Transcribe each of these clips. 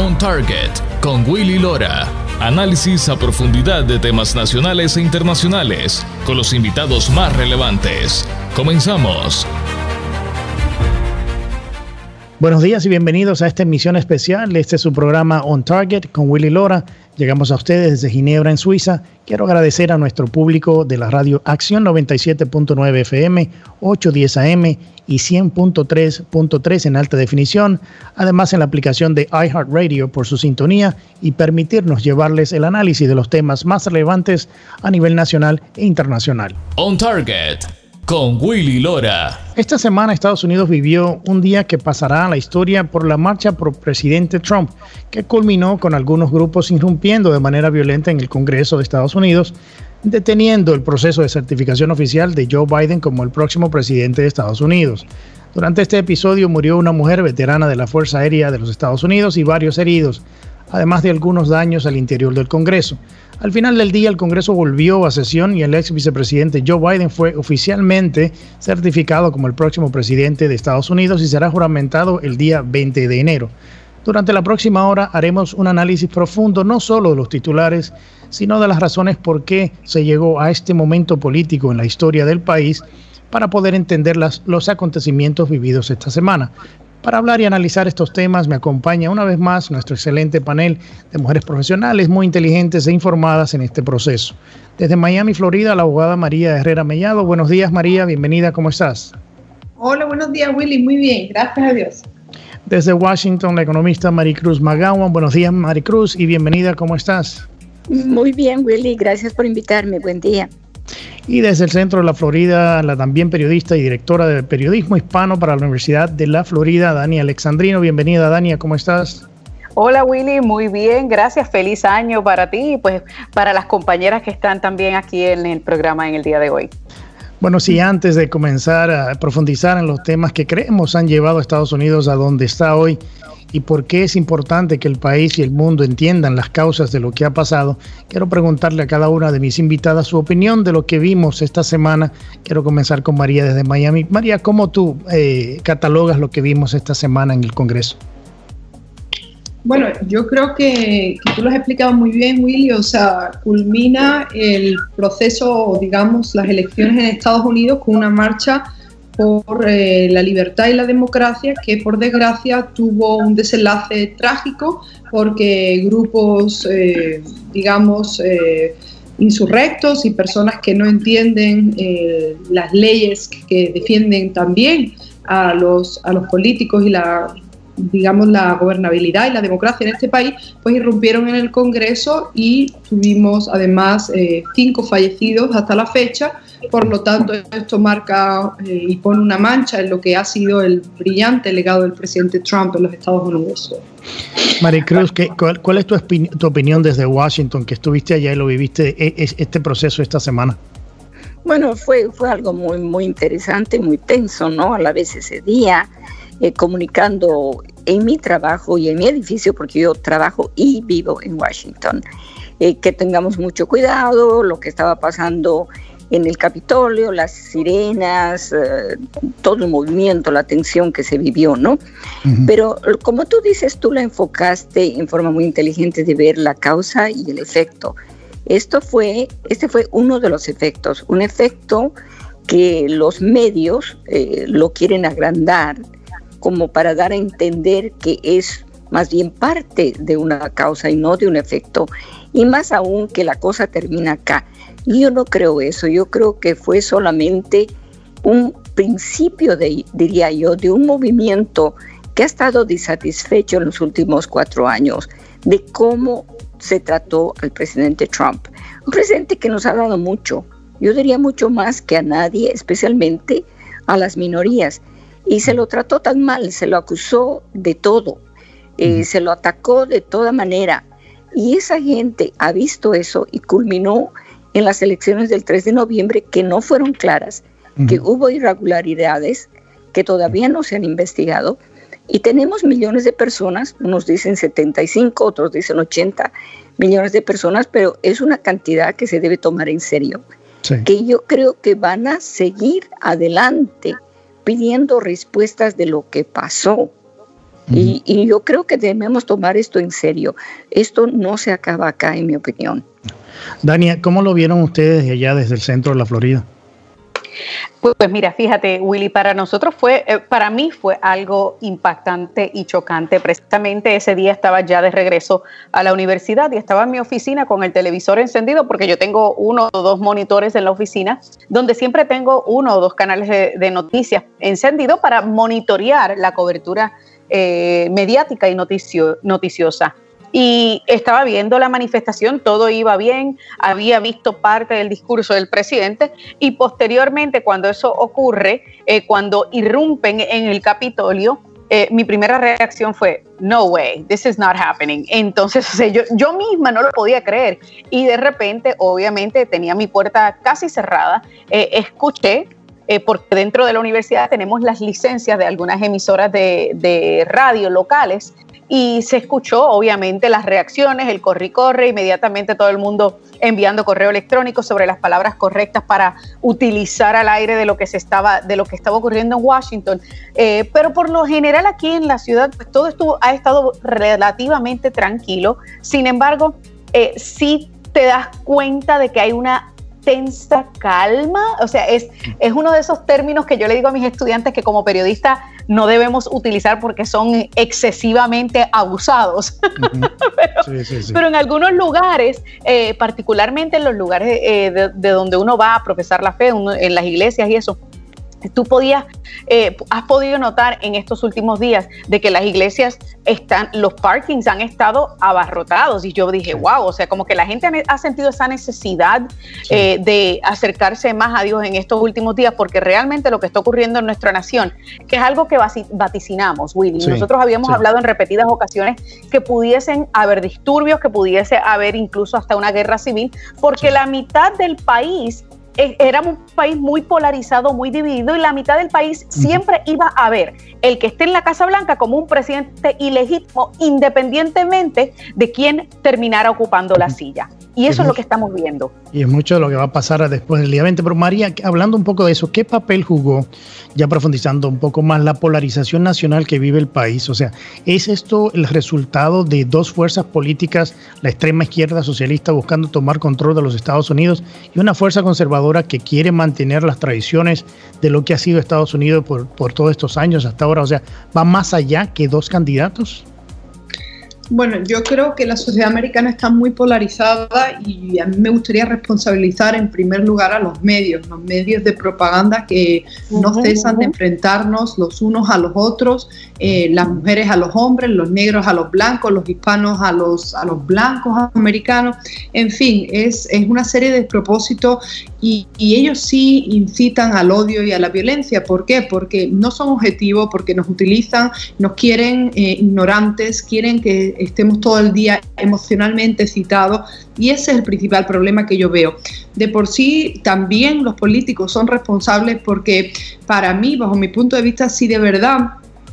On Target con Willy Lora. Análisis a profundidad de temas nacionales e internacionales con los invitados más relevantes. Comenzamos. Buenos días y bienvenidos a esta emisión especial. Este es su programa On Target con Willy Lora. Llegamos a ustedes desde Ginebra, en Suiza. Quiero agradecer a nuestro público de la radio Acción 97.9 FM, 810 AM y 100.3.3 en alta definición. Además, en la aplicación de iHeartRadio por su sintonía y permitirnos llevarles el análisis de los temas más relevantes a nivel nacional e internacional. On Target con Willy Lora. Esta semana Estados Unidos vivió un día que pasará a la historia por la marcha por presidente Trump, que culminó con algunos grupos irrumpiendo de manera violenta en el Congreso de Estados Unidos, deteniendo el proceso de certificación oficial de Joe Biden como el próximo presidente de Estados Unidos. Durante este episodio murió una mujer veterana de la Fuerza Aérea de los Estados Unidos y varios heridos, además de algunos daños al interior del Congreso. Al final del día, el Congreso volvió a sesión y el ex vicepresidente Joe Biden fue oficialmente certificado como el próximo presidente de Estados Unidos y será juramentado el día 20 de enero. Durante la próxima hora haremos un análisis profundo no solo de los titulares, sino de las razones por qué se llegó a este momento político en la historia del país para poder entender los acontecimientos vividos esta semana. Para hablar y analizar estos temas me acompaña una vez más nuestro excelente panel de mujeres profesionales muy inteligentes e informadas en este proceso. Desde Miami, Florida, la abogada María Herrera Mellado. Buenos días María, bienvenida, ¿cómo estás? Hola, buenos días Willy, muy bien, gracias a Dios. Desde Washington, la economista Maricruz Magawan. Buenos días Maricruz y bienvenida, ¿cómo estás? Muy bien Willy, gracias por invitarme, buen día. Y desde el centro de la Florida, la también periodista y directora de periodismo hispano para la Universidad de la Florida, Dani Alexandrino. Bienvenida, Dania, ¿cómo estás? Hola Willy, muy bien, gracias. Feliz año para ti y pues para las compañeras que están también aquí en el programa en el día de hoy. Bueno, sí, antes de comenzar a profundizar en los temas que creemos han llevado a Estados Unidos a donde está hoy, y por qué es importante que el país y el mundo entiendan las causas de lo que ha pasado, quiero preguntarle a cada una de mis invitadas su opinión de lo que vimos esta semana. Quiero comenzar con María desde Miami. María, ¿cómo tú eh, catalogas lo que vimos esta semana en el Congreso? Bueno, yo creo que, que, tú lo has explicado muy bien, Willy. O sea, culmina el proceso, digamos, las elecciones en Estados Unidos con una marcha por eh, la libertad y la democracia, que por desgracia tuvo un desenlace trágico porque grupos, eh, digamos, eh, insurrectos y personas que no entienden las leyes que defienden también a los, a los políticos y la digamos, la gobernabilidad y la democracia en este país, pues irrumpieron en el Congreso y tuvimos además cinco fallecidos hasta la fecha por lo tanto, esto marca eh, y pone una mancha en lo que ha sido el brillante legado del presidente Trump en los Estados Unidos. Maricruz, cuál, cuál, es tu, tu, opinión desde Washington, que estuviste allá y lo viviste e, este proceso esta semana? Bueno, fue, fue algo muy, muy interesante, muy tenso, ¿no? A la vez ese día, eh, comunicando en mi trabajo y en mi edificio, porque yo trabajo y vivo en Washington, eh, que tengamos mucho cuidado, lo que estaba pasando en el Capitolio, las sirenas, eh, todo el movimiento, la tensión que se vivió, ¿no? Pero como tú dices, tú la enfocaste en forma muy inteligente de ver la causa y el efecto. Esto fue, este fue uno de los efectos, un efecto que los medios eh, lo quieren agrandar como para dar a entender que es más bien parte de una causa y no de un efecto, y más aún que la cosa termina acá. Yo no creo eso, yo creo que fue solamente un principio, de, diría yo, de un movimiento que ha estado disatisfecho en los últimos cuatro años de cómo se trató al presidente Trump. Un presidente que nos ha dado mucho, yo diría mucho más que a nadie, especialmente a las minorías. Y se lo trató tan mal, se lo acusó de todo, eh, se lo atacó de toda manera. Y esa gente ha visto eso y culminó en las elecciones del 3 de noviembre que no fueron claras, que hubo irregularidades que todavía no se han investigado. Y tenemos millones de personas, unos dicen 75, otros dicen 80 millones de personas, pero es una cantidad que se debe tomar en serio, que yo creo que van a seguir adelante pidiendo respuestas de lo que pasó. y, y, yo creo que debemos tomar esto en serio. Esto no se acaba acá, en mi opinión. Dania, ¿cómo lo vieron ustedes allá desde el centro de la Florida? Pues, mira, fíjate, Willy, para nosotros fue, eh, para mí fue algo impactante y chocante. Precisamente ese día estaba ya de regreso a la universidad y estaba en mi oficina con el televisor encendido porque yo tengo uno o dos monitores en la oficina donde siempre tengo uno o dos canales de, noticias encendido para monitorear la cobertura eh, mediática y noticio, noticiosa y estaba viendo la manifestación, todo iba bien, había visto parte del discurso del presidente y posteriormente cuando eso ocurre, eh, cuando irrumpen en el Capitolio, eh, mi primera reacción fue, no way, this is not happening. Entonces, yo, yo misma no lo podía creer y de repente, obviamente, tenía mi puerta casi cerrada, eh, escuché porque dentro de la universidad tenemos las licencias de algunas emisoras de radio locales y se escuchó obviamente las reacciones, el corre y corre, inmediatamente todo el mundo enviando correo electrónico sobre las palabras correctas para utilizar al aire de lo que se estaba, de lo que estaba ocurriendo en Washington. Eh, pero por lo general aquí en la ciudad pues, todo estuvo, ha estado relativamente tranquilo. Sin embargo, eh, sí te das cuenta de que hay una tensa calma, o sea, es, es uno de esos términos que yo le digo a mis estudiantes que como periodista no debemos utilizar porque son excesivamente abusados. pero, en algunos lugares, eh, particularmente en los lugares eh, de, donde uno va a profesar la fe, en las iglesias y eso, tú podías, eh, has podido notar en estos últimos días de que las iglesias están, los parkings han estado abarrotados y yo dije, wow, o sea, como que la gente ha sentido esa necesidad eh, de acercarse más a Dios en estos últimos días porque realmente lo que está ocurriendo en nuestra nación, que es algo que vaticinamos, Willy, nosotros habíamos hablado en repetidas ocasiones que pudiesen haber disturbios, que pudiese haber incluso hasta una guerra civil, porque la mitad del país éramos un país muy polarizado, muy dividido y la mitad del país siempre iba a ver el que esté en la Casa Blanca como un presidente ilegítimo independientemente de quién terminara ocupando la silla. Y eso es, lo que estamos viendo. Y es mucho de lo que va a pasar después del día 20. Pero María, hablando un poco de eso, ¿qué papel jugó, ya profundizando un poco más, la polarización nacional que vive el país? O sea, ¿es esto el resultado de dos fuerzas políticas, la extrema izquierda socialista buscando tomar control de los Estados Unidos y una fuerza conservadora que quiere mantener las tradiciones de lo que ha sido Estados Unidos por, por todos estos años hasta ahora? O sea, ¿va más allá que dos candidatos? Bueno, yo creo que la sociedad americana está muy polarizada y a mí me gustaría responsabilizar en primer lugar a los medios, los medios de propaganda que no cesan de enfrentarnos los unos a los otros, eh, las mujeres a los hombres, los negros a los blancos, los hispanos a los, a los blancos americanos. En fin, es, es una serie de despropósitos y, ellos sí incitan al odio y a la violencia. ¿Por qué? Porque no son objetivos, porque nos utilizan, nos quieren eh, ignorantes, quieren que estemos todo el día emocionalmente citados y ese es el principal problema que yo veo. De por sí, también los políticos son responsables porque para mí, bajo mi punto de vista, si de verdad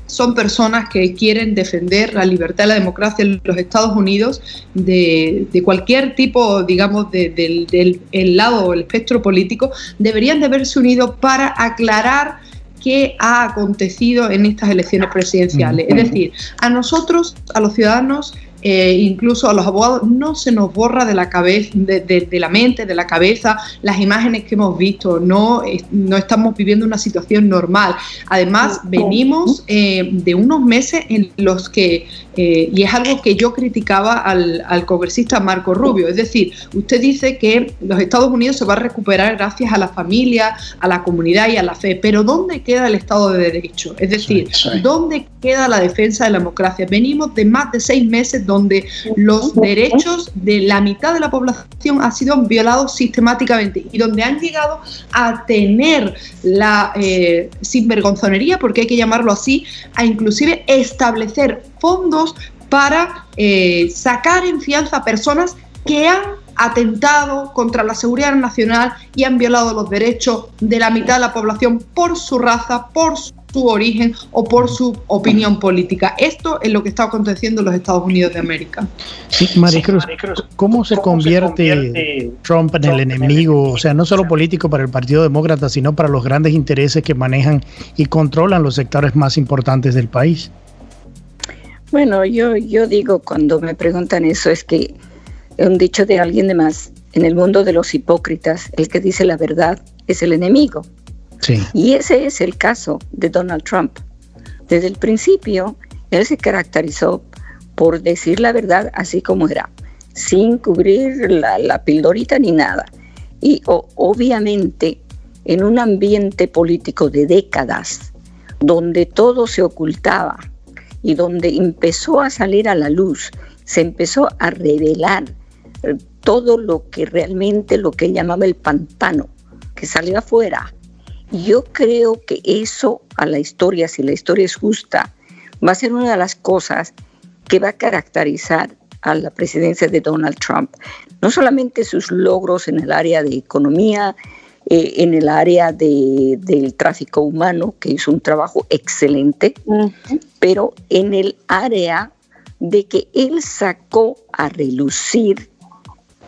son personas que quieren defender la libertad y la democracia en los Estados Unidos de, cualquier tipo, digamos, del, lado o el espectro político, deberían de haberse unido para aclarar qué ha acontecido en estas elecciones presidenciales. Es decir, a nosotros, a los ciudadanos, eh, incluso a los abogados, no se nos borra de la cabeza, de, la mente, de la cabeza, las imágenes que hemos visto. No, no estamos viviendo una situación normal. Además, venimos eh, de unos meses en los que, eh, y es algo que yo criticaba al, al congresista Marco Rubio, es decir, usted dice que los Estados Unidos se va a recuperar gracias a la familia, a la comunidad y a la fe, pero ¿dónde queda el Estado de Derecho? Es decir, ¿dónde queda la defensa de la democracia? Venimos de más de seis meses donde los derechos de la mitad de la población han sido violados sistemáticamente y donde han llegado a tener la eh, sinvergonzonería, porque hay que llamarlo así, a inclusive establecer fondos para eh, sacar en fianza a personas que han atentado contra la seguridad nacional y han violado los derechos de la mitad de la población por su raza, por su su origen o por su opinión política. Esto es lo que está aconteciendo en los Estados Unidos de América. Sí, Maricruz, ¿cómo, se, convierte Trump en el enemigo? O sea, no solo político para el Partido Demócrata, sino para los grandes intereses que manejan y controlan los sectores más importantes del país. Bueno, yo, yo digo cuando me preguntan eso es que un dicho de alguien de más, en el mundo de los hipócritas, el que dice la verdad es el enemigo. Y ese es el caso de Donald Trump. Desde el principio, él se caracterizó por decir la verdad así como era, sin cubrir la, pildorita ni nada. Y obviamente, en un ambiente político de décadas, donde todo se ocultaba y donde empezó a salir a la luz, se empezó a revelar eh, todo lo que realmente lo que llamaba el pantano, que salió afuera. Yo creo que eso a la historia, si la historia es justa, va a ser una de las cosas que va a caracterizar a la presidencia de Donald Trump. No solamente sus logros en el área de economía, eh, en el área de, del tráfico humano, que hizo un trabajo excelente, pero en el área de que él sacó a relucir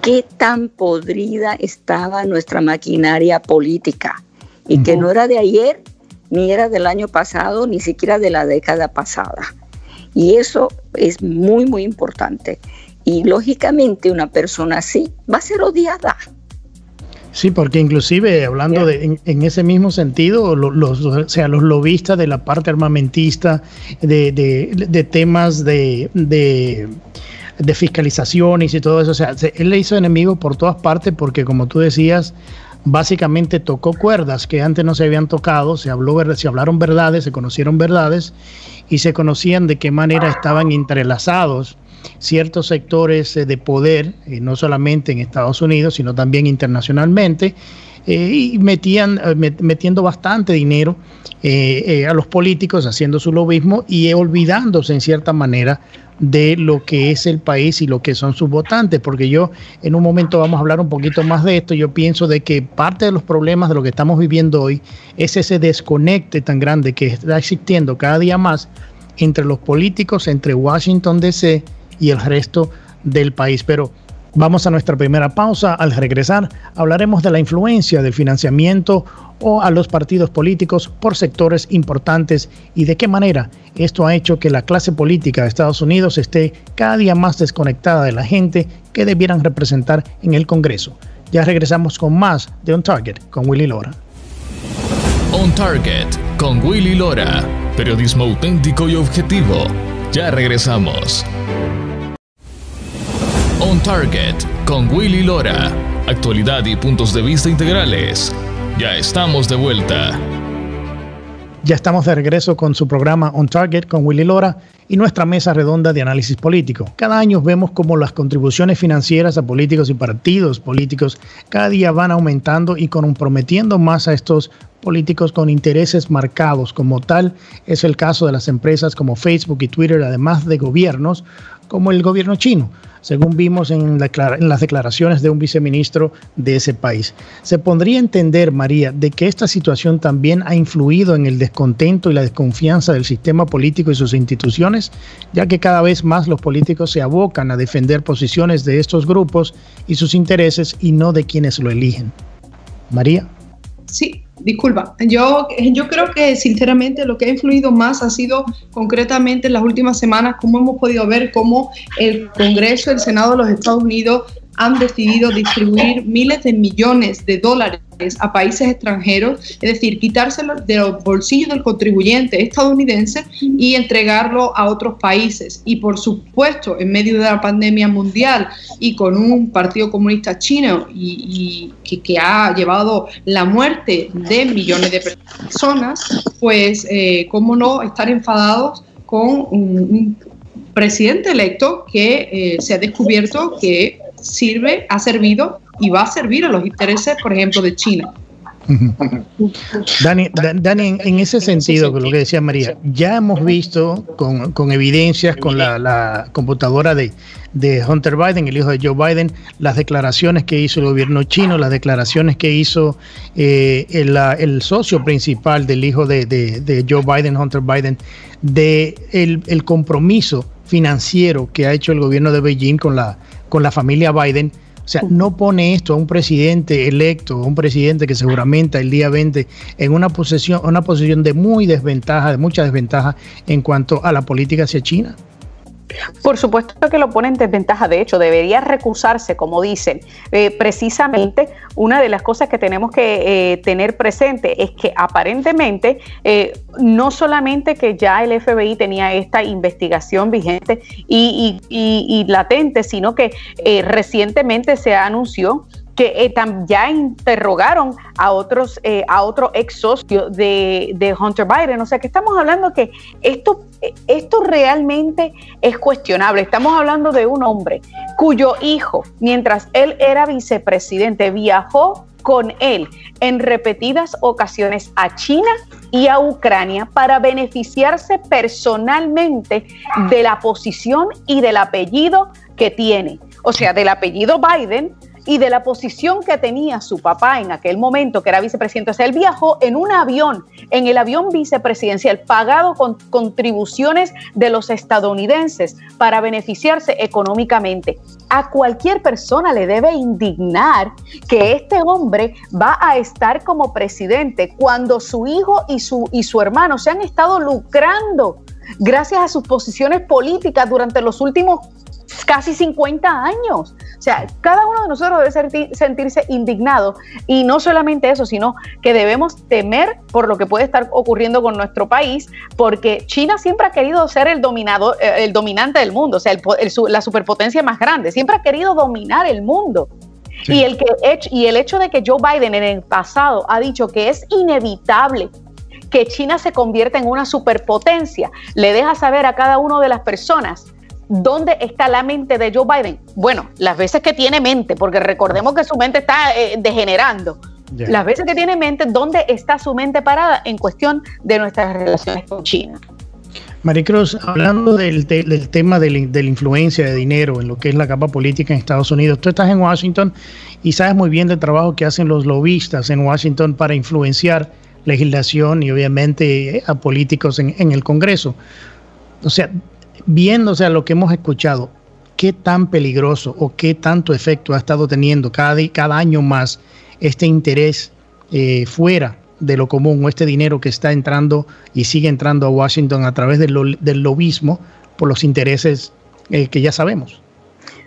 qué tan podrida estaba nuestra maquinaria política y que no era de ayer, ni era del año pasado, ni siquiera de la década pasada. Y eso es muy, muy importante. Y lógicamente una persona así va a ser odiada. Sí, porque inclusive hablando de, en, ese mismo sentido, los, o sea, los lobistas de la parte armamentista, de, de, temas de, de, fiscalizaciones y todo eso, o sea, él le hizo enemigos por todas partes porque como tú decías, básicamente tocó cuerdas que antes no se habían tocado, se, habló, se hablaron verdades, se conocieron verdades y se conocían de qué manera estaban entrelazados ciertos sectores eh, de poder, eh, no solamente en Estados Unidos, sino también internacionalmente, eh, y metían, metiendo bastante dinero a los políticos, haciendo su lobismo y olvidándose en cierta manera de lo que es el país y lo que son sus votantes, porque yo en un momento vamos a hablar un poquito más de esto, yo pienso de que parte de los problemas de lo que estamos viviendo hoy es ese desconecte tan grande que está existiendo cada día más entre los políticos, entre Washington DC y el resto del país. Pero vamos a nuestra primera pausa. Al regresar hablaremos de la influencia del financiamiento o a los partidos políticos por sectores importantes y de qué manera esto ha hecho que la clase política de Estados Unidos esté cada día más desconectada de la gente que debieran representar en el Congreso. Ya regresamos con más de On Target con Willy Lora. On Target con Willy Lora, periodismo auténtico y objetivo. Ya regresamos. On Target con Willy Lora. Actualidad y puntos de vista integrales. Ya estamos de vuelta. Ya estamos de regreso con su programa On Target con Willy Lora y nuestra mesa redonda de análisis político. Cada año vemos como las contribuciones financieras a políticos y partidos políticos cada día van aumentando y comprometiendo más a estos políticos con intereses marcados. Como tal, es el caso de las empresas como Facebook y Twitter, además de gobiernos como el gobierno chino según vimos en, las declaraciones de un viceministro de ese país. Se pondría a entender, María, de que esta situación también ha influido en el descontento y la desconfianza del sistema político y sus instituciones, ya que cada vez más los políticos se abocan a defender posiciones de estos grupos y sus intereses y no de quienes lo eligen. María. Sí, disculpa. Yo, yo creo que sinceramente lo que ha influido más ha sido concretamente en las últimas semanas, como hemos podido ver cómo el Congreso, el Senado de los Estados Unidos han decidido distribuir miles de millones de dólares a países extranjeros, es decir, quitárselo de los bolsillos del contribuyente estadounidense y entregarlo a otros países. Y por supuesto, en medio de la pandemia mundial y con un Partido Comunista Chino y, que, ha llevado la muerte de millones de personas, pues, eh, ¿cómo no estar enfadados con un, presidente electo que eh, se ha descubierto que sirve, ha servido y va a servir a los intereses, por ejemplo, de China. Dani, Dani en, ese sentido, con lo que decía María, ya hemos visto con, evidencias, con la, computadora de, Hunter Biden, el hijo de Joe Biden, las declaraciones que hizo el gobierno chino, las declaraciones que hizo eh, el, socio principal del hijo de, Joe Biden, Hunter Biden, de el, compromiso financiero que ha hecho el gobierno de Beijing con la, con la familia Biden o sea, no pone esto a un presidente electo, a un presidente que seguramente el día 20 en una posición, una posición de muy desventaja, de mucha desventaja en cuanto a la política hacia China. Por supuesto que lo pone en desventaja. De hecho, debería recusarse, como dicen. Eh, precisamente, una de las cosas que tenemos que eh, tener presente es que aparentemente eh, no solamente que ya el FBI tenía esta investigación vigente y, y latente, sino que recientemente se anunció que eh, ya interrogaron a otros, eh, a otro ex socio de, de, Hunter Biden. O sea que estamos hablando que esto, esto realmente es cuestionable. Estamos hablando de un hombre cuyo hijo, mientras él era vicepresidente, viajó con él en repetidas ocasiones a China y a Ucrania para beneficiarse personalmente de la posición y del apellido que tiene. O sea, del apellido Biden y de la posición que tenía su papá en aquel momento, que era vicepresidente. O sea, él viajó en un avión, en el avión vicepresidencial, pagado con contribuciones de los estadounidenses para beneficiarse económicamente. A cualquier persona le debe indignar que este hombre va a estar como presidente cuando su hijo y su, y su hermano se han estado lucrando gracias a sus posiciones políticas durante los últimos casi 50 años. O sea, cada uno de nosotros debe sentirse indignado y no solamente eso, sino que debemos temer por lo que puede estar ocurriendo con nuestro país, porque China siempre ha querido ser el, dominado, eh, el dominante del mundo, o sea, la superpotencia más grande, siempre ha querido dominar el mundo. Y, el que, y el hecho de que Joe Biden en el pasado ha dicho que es inevitable que China se convierta en una superpotencia, le deja saber a cada una de las personas ¿Dónde está la mente de Joe Biden? Bueno, las veces que tiene mente, porque recordemos que su mente está eh, degenerando. Las veces que tiene mente, ¿dónde está su mente parada en cuestión de nuestras relaciones con China? Maricruz, hablando del, tema de la, influencia de dinero en lo que es la capa política en Estados Unidos, tú estás en Washington y sabes muy bien del trabajo que hacen los lobistas en Washington para influenciar legislación y obviamente a políticos en, en el Congreso. O sea, viéndose a lo que hemos escuchado, qué tan peligroso o qué tanto efecto ha estado teniendo cada, cada año más este interés eh, fuera de lo común o este dinero que está entrando y sigue entrando a Washington a través del, del lobismo por los intereses eh, que ya sabemos.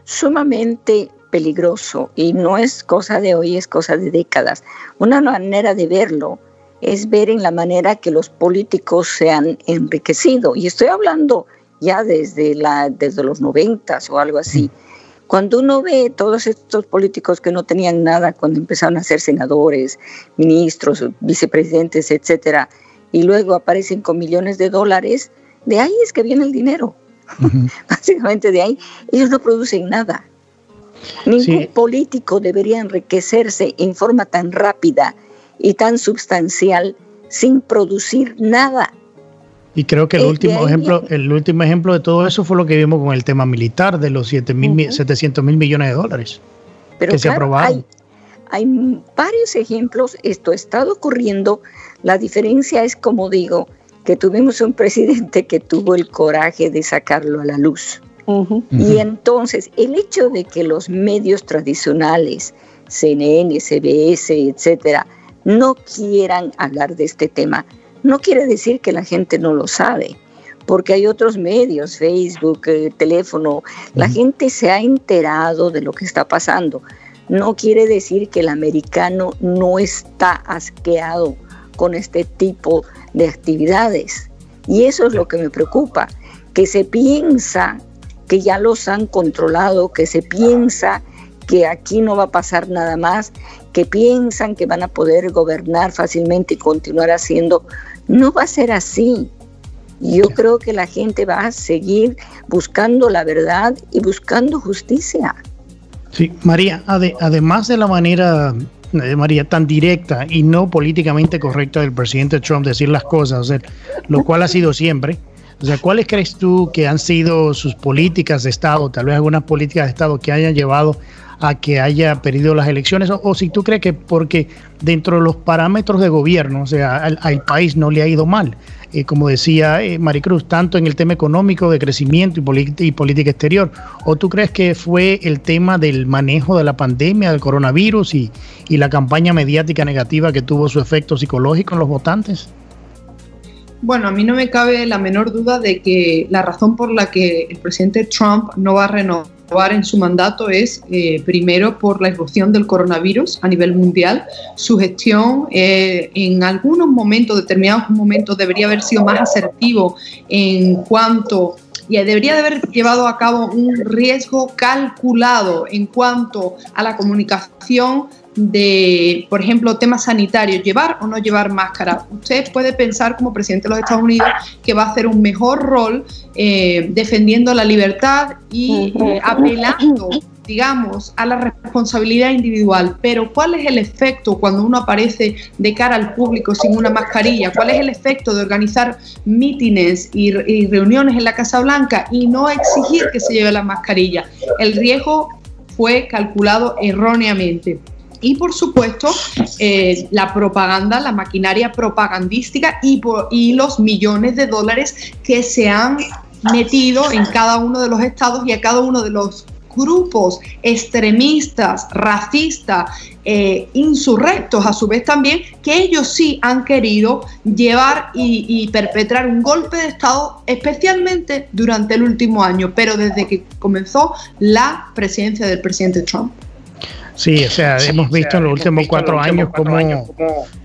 Sumamente peligroso y no es cosa de hoy, es cosa de décadas. Una manera de verlo es ver en la manera que los políticos se han enriquecido. Y estoy hablando ya desde, la, desde los noventas o algo así. Cuando uno ve todos estos políticos que no tenían nada cuando empezaron a ser senadores, ministros, vicepresidentes, etcétera, y luego aparecen con millones de dólares, de ahí es que viene el dinero. Básicamente de ahí. Ellos no producen nada. Ningún político debería enriquecerse en forma tan rápida y tan sustancial sin producir nada. Y creo que el último ejemplo, el último ejemplo de todo eso fue lo que vimos con el tema militar de los 700 mil millones de dólares Pero que se aprobaron. Hay, hay varios ejemplos, esto ha estado ocurriendo, la diferencia es, como digo, que tuvimos un presidente que tuvo el coraje de sacarlo a la luz. Y entonces, el hecho de que los medios tradicionales, CNN, CBS, etcétera, no quieran hablar de este tema, no quiere decir que la gente no lo sabe, porque hay otros medios, Facebook, eh, teléfono, la gente se ha enterado de lo que está pasando. No quiere decir que el americano no está asqueado con este tipo de actividades. Y eso es lo que me preocupa, que se piensa que ya los han controlado, que se piensa que aquí no va a pasar nada más, que piensan que van a poder gobernar fácilmente y continuar haciendo no va a ser así. Yo creo que la gente va a seguir buscando la verdad y buscando justicia. Sí, María, además de la manera de María tan directa y no políticamente correcta del presidente Trump decir las cosas, lo cual ha sido siempre. O sea, ¿cuáles crees tú que han sido sus políticas de Estado, tal vez algunas políticas de Estado que hayan llevado a que haya perdido las elecciones o, si tú crees que porque dentro de los parámetros de gobierno, o sea, al, país no le ha ido mal. Eh, como decía eh, Maricruz, tanto en el tema económico, de crecimiento y, y, política exterior, o tú crees que fue el tema del manejo de la pandemia, del coronavirus y, y la campaña mediática negativa que tuvo su efecto psicológico en los votantes? Bueno, a mí no me cabe la menor duda de que la razón por la que el presidente Trump no va a renovar en su mandato es, eh, primero, por la evolución del coronavirus a nivel mundial. Su gestión eh, en algunos momentos, determinados momentos, debería haber sido más asertivo en cuanto y debería de haber llevado a cabo un riesgo calculado en cuanto a la comunicación de, por ejemplo, temas sanitarios, llevar o no llevar máscara. Usted puede pensar como presidente de los Estados Unidos que va a hacer un mejor rol eh, defendiendo la libertad y eh, apelando digamos, a la responsabilidad individual, pero ¿cuál es el efecto cuando uno aparece de cara al público sin una mascarilla? ¿Cuál es el efecto de organizar mítines y, y reuniones en la Casa Blanca y no exigir que se lleve la mascarilla? El riesgo fue calculado erróneamente y por supuesto eh, la propaganda, la maquinaria propagandística y, los millones de dólares que se han metido en cada uno de los estados y a cada uno de los grupos extremistas, racistas, eh, insurrectos a su vez también, que ellos sí han querido llevar y, perpetrar un golpe de Estado, especialmente durante el último año, pero desde que comenzó la presidencia del presidente Trump. Sí, o sea, hemos visto en los últimos cuatro años cómo, eh,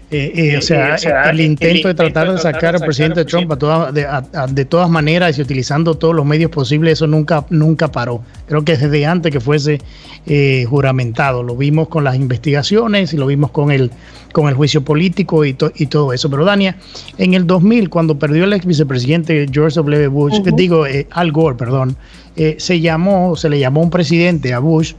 eh, o, sea, el intento de tratar de sacar al presidente Trump de, todas maneras y utilizando todos los medios posibles, eso nunca, nunca paró. Creo que desde antes que fuese eh, juramentado, lo vimos con las investigaciones y lo vimos con el, con el juicio político y, y todo eso. Pero Dania, en el 2000, cuando perdió el ex vicepresidente George W. Bush, digo Al Gore, perdón, se llamó, se le llamó un presidente a Bush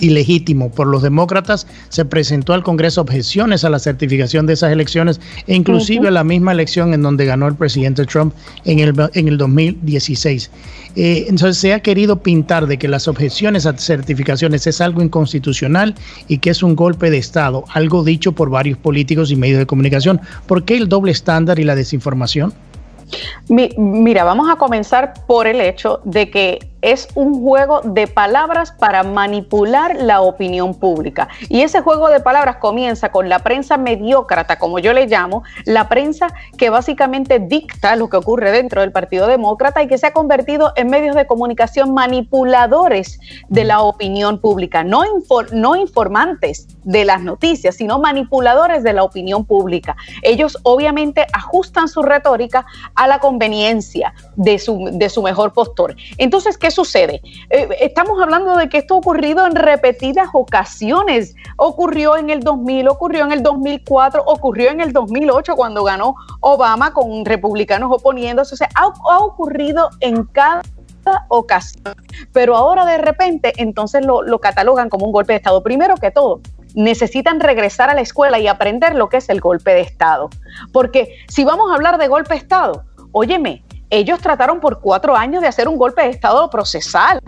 ilegítimo por los demócratas, se presentó al Congreso objeciones a la certificación de esas elecciones e inclusive a la misma elección en donde ganó el presidente Trump en el, en el 2016. Eh, entonces se ha querido pintar de que las objeciones a certificaciones es algo inconstitucional y que es un golpe de Estado, algo dicho por varios políticos y medios de comunicación. ¿Por qué el doble estándar y la desinformación? mira, vamos a comenzar por el hecho de que es un juego de palabras para manipular la opinión pública. Y ese juego de palabras comienza con la prensa mediócrata, como yo le llamo, la prensa que básicamente dicta lo que ocurre dentro del Partido Demócrata y que se ha convertido en medios de comunicación manipuladores de la opinión pública, no, informantes de las noticias, sino manipuladores de la opinión pública. Ellos obviamente ajustan su retórica a la conveniencia de su, de su mejor postor. Entonces, ¿qué sucede? Eh, estamos hablando de que esto ha ocurrido en repetidas ocasiones. Ocurrió en el 2000, ocurrió en el 2004, ocurrió en el 2008 cuando ganó Obama con republicanos oponiéndose. O sea, ha, ocurrido en cada ocasión. Pero ahora de repente entonces lo, lo catalogan como un golpe de Estado. Primero que todo, necesitan regresar a la escuela y aprender lo que es el golpe de Estado. Porque si vamos a hablar de golpe de Estado, óyeme, ellos trataron por cuatro años de hacer un golpe de Estado procesal.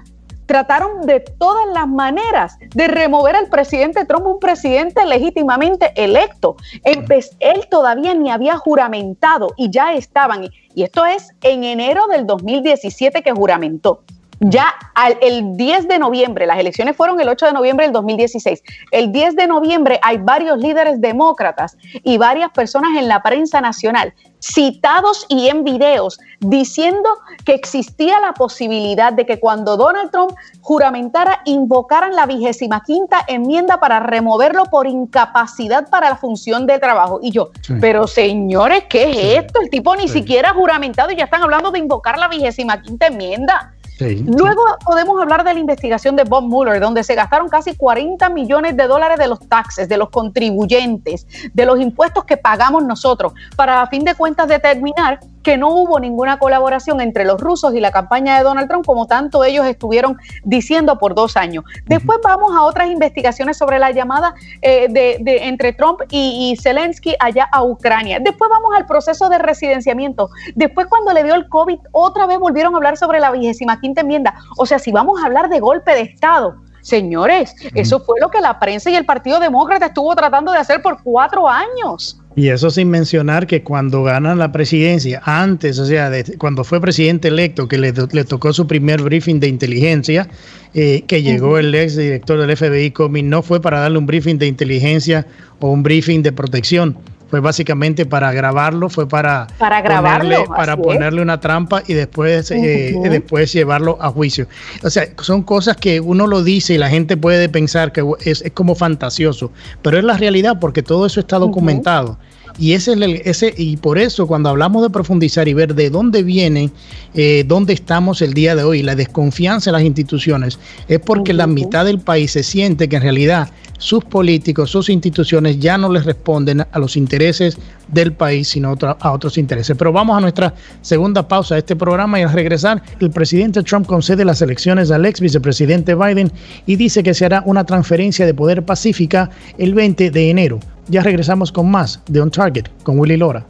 Trataron de todas las maneras de remover al presidente Trump, un presidente legítimamente electo. Él, él todavía ni había juramentado y ya estaban. Y esto es en enero del 2017 que juramentó. Ya el 10 de noviembre, las elecciones fueron el 8 de noviembre del 2016. El 10 de noviembre hay varios líderes demócratas y varias personas en la prensa nacional citados y en videos diciendo que existía la posibilidad de que cuando Donald Trump juramentara invocaran la vigésima quinta enmienda para removerlo por incapacidad para la función de trabajo. Y yo, pero señores, ¿qué es esto? El tipo ni siquiera juramentado y ya están hablando de invocar la vigésima quinta enmienda. Luego podemos hablar de la investigación de Bob Mueller, donde se gastaron casi 40 millones de dólares de los taxes, de los contribuyentes, de los impuestos que pagamos nosotros, para a fin de cuentas determinar que no hubo ninguna colaboración entre los rusos y la campaña de Donald Trump, como tanto ellos estuvieron diciendo por dos años. Después vamos a otras investigaciones sobre la llamada eh, de, entre Trump y, Zelensky allá a Ucrania. Después vamos al proceso de residenciamiento. Después cuando le dio el COVID, otra vez volvieron a hablar sobre la vigésima quinta enmienda. O sea, si vamos a hablar de golpe de Estado, Señores, eso fue lo que la prensa y el Partido Demócrata estuvo tratando de hacer por cuatro años. Y eso sin mencionar que cuando ganan la presidencia, antes, o sea, cuando fue presidente electo, que le, tocó su primer briefing de inteligencia, eh, que llegó el ex director del FBI, Comey, no fue para darle un briefing de inteligencia o un briefing de protección, fue básicamente para grabarlo, fue para, para ponerle, para ponerle una trampa y después, eh, después llevarlo a juicio. O sea, son cosas que uno lo dice y la gente puede pensar que es, como fantasioso, pero es la realidad porque todo eso está documentado. Y ese, ese y por eso cuando hablamos de profundizar y ver de dónde viene, eh, dónde estamos el día de hoy, la desconfianza en las instituciones, es porque la mitad del país se siente que en realidad sus políticos, sus instituciones ya no les responden a los intereses del país, sino a otros intereses. Pero vamos a nuestra segunda pausa de este programa y al regresar, el presidente Trump concede las elecciones al ex vicepresidente Biden y dice que se hará una transferencia de poder pacífica el 20 de enero. Ya regresamos con más de On Target con Willy Lora.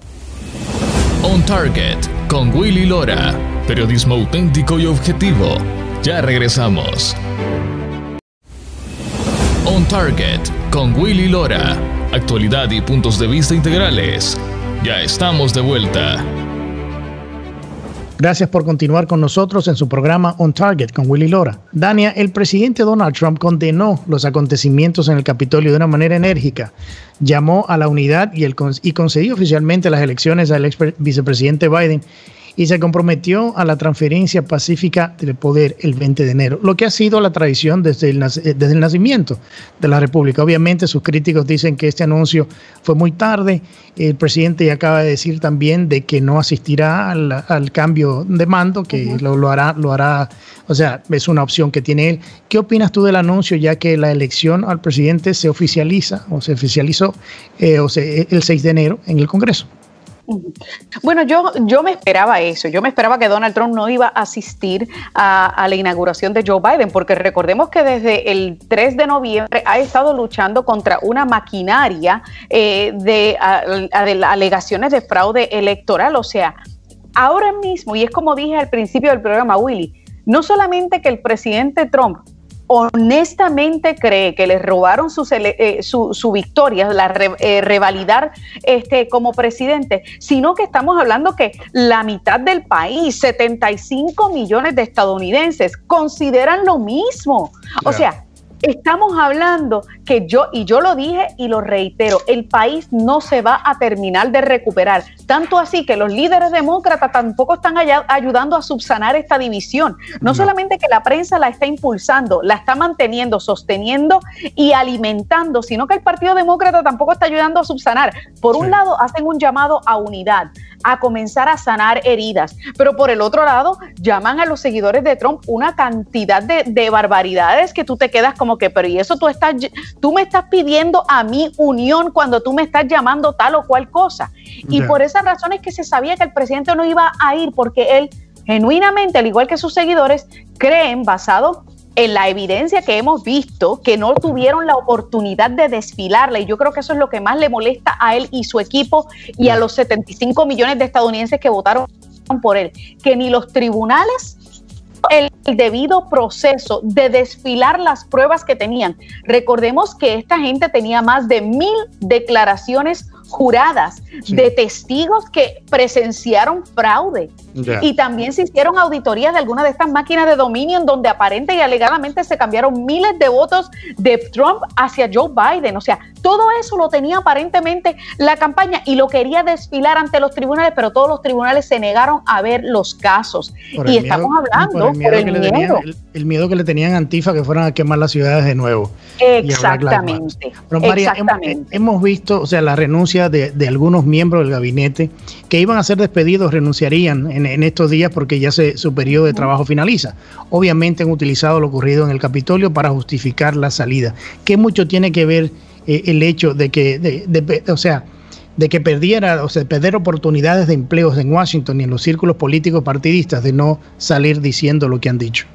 On Target con Willy Lora. Periodismo auténtico y objetivo. Ya regresamos. On Target con Willy Lora. Actualidad y puntos de vista integrales. Ya estamos de vuelta. Gracias por continuar con nosotros en su programa On Target con Willy Lora. Dania, el presidente Donald Trump condenó los acontecimientos en el Capitolio de una manera enérgica, llamó a la unidad y, el, y concedió oficialmente las elecciones al ex vicepresidente Biden y se comprometió a la transferencia pacífica del poder el 20 de enero, lo que ha sido la tradición desde el, eh, desde el nacimiento de la República. Obviamente sus críticos dicen que este anuncio fue muy tarde. El presidente ya acaba de decir también de que no asistirá al, cambio de mando, que lo, lo, hará, lo hará, o sea, es una opción que tiene él. ¿Qué opinas tú del anuncio ya que la elección al presidente se oficializa o se oficializó eh, o el 6 de enero en el Congreso? Bueno, yo, yo me esperaba eso. Yo me esperaba que Donald Trump no iba a asistir a, la inauguración de Joe Biden, porque recordemos que desde el 3 de noviembre ha estado luchando contra una maquinaria eh, de, alegaciones de fraude electoral. O sea, ahora mismo, y es como dije al principio del programa, Willy, no solamente que el presidente Trump honestamente cree que les robaron eh, su, su, victoria, la eh, revalidar este, como presidente, sino que estamos hablando que la mitad del país, 75 millones de estadounidenses, consideran lo mismo. O sea, Estamos hablando que yo, y yo lo dije y lo reitero, el país no se va a terminar de recuperar. Tanto así que los líderes demócratas tampoco están ayudando a subsanar esta división. No, solamente que la prensa la está impulsando, la está manteniendo, sosteniendo y alimentando, sino que el Partido Demócrata tampoco está ayudando a subsanar. Por un lado, hacen un llamado a unidad, a comenzar a sanar heridas, pero por el otro lado, llaman a los seguidores de Trump una cantidad de, de barbaridades que tú te quedas como que, pero y eso tú estás, tú me estás pidiendo a mi unión cuando tú me estás llamando tal o cual cosa. Y por esas razones que se sabía que el presidente no iba a ir porque él genuinamente, al igual que sus seguidores, creen, basado en la evidencia que hemos visto, que no tuvieron la oportunidad de desfilarla. Y yo creo que eso es lo que más le molesta a él y su equipo y a los 75 millones de estadounidenses que votaron por él, que ni los tribunales el debido proceso de desfilar las pruebas que tenían. Recordemos que esta gente tenía más de mil declaraciones juradas de testigos que presenciaron fraude. Y también se hicieron auditorías de algunas de estas máquinas de dominio en donde aparente y alegadamente se cambiaron miles de votos de Trump hacia Joe Biden. O sea, todo eso lo tenía aparentemente la campaña y lo quería desfilar ante los tribunales, pero todos los tribunales se negaron a ver los casos. y estamos hablando por el miedo. el, miedo que le tenían a Antifa que fueran a quemar las ciudades de nuevo. Exactamente. Pero María, hemos, visto, o sea, la renuncia de, algunos miembros del gabinete que iban a ser despedidos, renunciarían en, estos días porque ya se, su periodo de trabajo finaliza. Obviamente han utilizado lo ocurrido en el Capitolio para justificar la salida. ¿Qué mucho tiene que ver eh, el hecho de que, o sea, de que perdiera, o sea, perder oportunidades de empleos en Washington y en los círculos políticos partidistas de no salir diciendo lo que han dicho?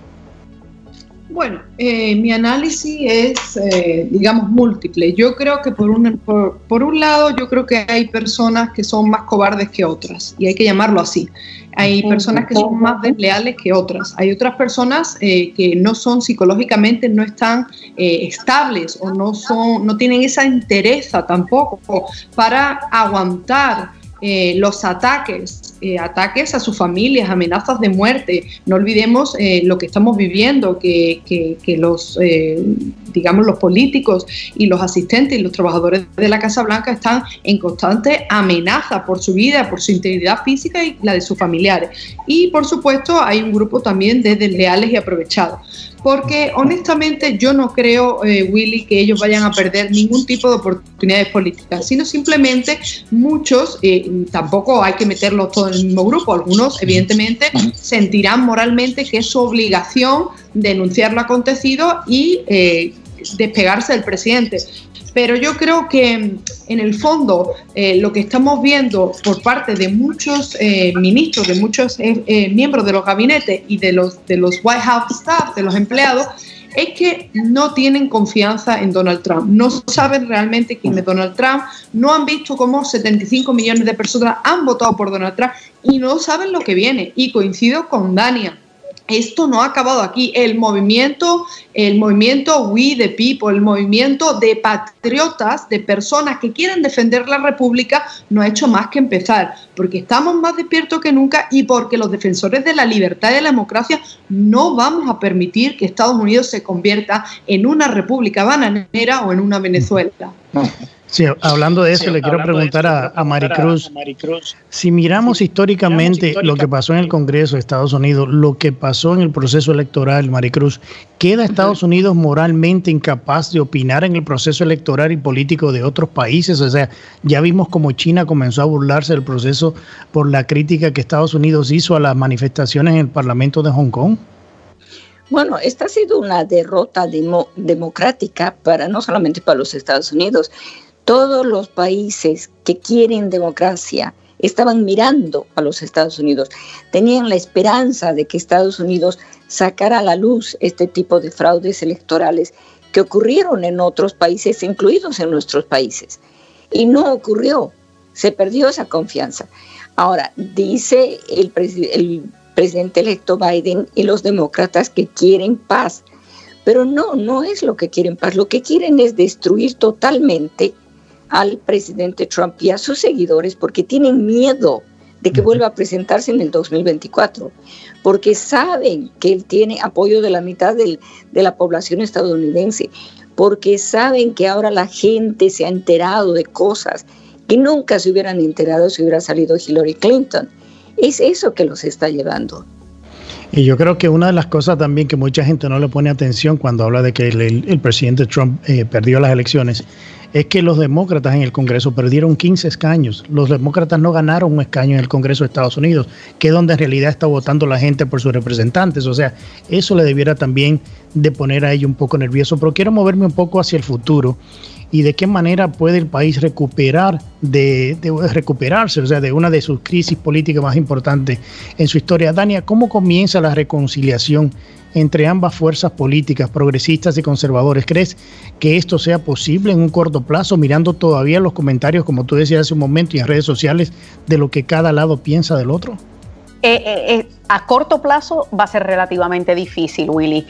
Bueno, eh, mi análisis es, eh, digamos, múltiple. Yo creo que por un, por, un lado, yo creo que hay personas que son más cobardes que otras, y hay que llamarlo así. Hay personas que son más desleales que otras. Hay otras personas eh, que no son psicológicamente, no están estables o no, son, no tienen esa entereza tampoco para aguantar eh, los ataques, eh, ataques a sus familias, amenazas de muerte. No olvidemos eh, lo que estamos viviendo, que, los digamos, los políticos y los asistentes y los trabajadores de la Casa Blanca están en constante amenaza por su vida, por su integridad física y la de sus familiares. Y por supuesto hay un grupo también de desleales y aprovechados porque honestamente yo no creo, eh, Willy, que ellos vayan a perder ningún tipo de oportunidades políticas, sino simplemente muchos, eh, tampoco hay que meterlos todos en el mismo grupo, algunos evidentemente sentirán moralmente que es su obligación denunciar lo acontecido y eh, despegarse del presidente. Pero yo creo que en el fondo eh, lo que estamos viendo por parte de muchos eh, ministros, de muchos eh, miembros de los gabinetes y de los, de los White House staff, de los empleados, es que no tienen confianza en Donald Trump, no saben realmente quién es Donald Trump, no han visto cómo 75 millones de personas han votado por Donald Trump y no saben lo que viene. Y coincido con Dania esto no ha acabado aquí. El movimiento, el movimiento We the People, el movimiento de patriotas, de personas que quieren defender la República, no ha hecho más que empezar, porque estamos más despiertos que nunca y porque los defensores de la libertad y de la democracia no vamos a permitir que Estados Unidos se convierta en una república bananera o en una Venezuela. Sí, hablando de eso, le quiero preguntar a, Maricruz, si miramos históricamente lo que pasó en el Congreso de Estados Unidos, lo que pasó en el proceso electoral, Maricruz, ¿queda Estados Unidos moralmente incapaz de opinar en el proceso electoral y político de otros países? O sea, ya vimos como China comenzó a burlarse del proceso por la crítica que Estados Unidos hizo a las manifestaciones en el Parlamento de Hong Kong. Bueno, esta ha sido una derrota democrática para no solamente para los Estados Unidos, todos los países que quieren democracia estaban mirando a los Estados Unidos, tenían la esperanza de que Estados Unidos sacara a la luz este tipo de fraudes electorales que ocurrieron en otros países, incluidos en nuestros países. Y no ocurrió, se perdió esa confianza. Ahora, dice el, presidente electo Biden y los demócratas que quieren paz, pero no, no es lo que quieren paz, lo que quieren es destruir totalmente al presidente Trump y a sus seguidores porque tienen miedo de que vuelva a presentarse en el 2024, porque saben que él tiene apoyo de la mitad de la población estadounidense, porque saben que ahora la gente se ha enterado de cosas que nunca se hubieran enterado si hubiera salido Hillary Clinton. Es eso que los está llevando. Y yo creo que una de las cosas también que mucha gente no le pone atención cuando habla de que el, presidente Trump eh, perdió las elecciones es que los demócratas en el Congreso perdieron 15 escaños. Los demócratas no ganaron un escaño en el Congreso de Estados Unidos, que es donde en realidad está votando la gente por sus representantes. O sea, eso le debiera también de poner a ellos un poco nervioso. Pero quiero moverme un poco hacia el futuro y de qué manera puede el país recuperar de, recuperarse, o sea, de una de sus crisis políticas más importantes en su historia. Dania, ¿cómo comienza la reconciliación entre ambas fuerzas políticas, progresistas y conservadores? ¿Crees que esto sea posible en un corto plazo, mirando todavía los comentarios, como tú decías hace un momento, y en redes sociales, de lo que cada lado piensa del otro? Eh, eh, eh, a corto plazo va a ser relativamente difícil, Willy.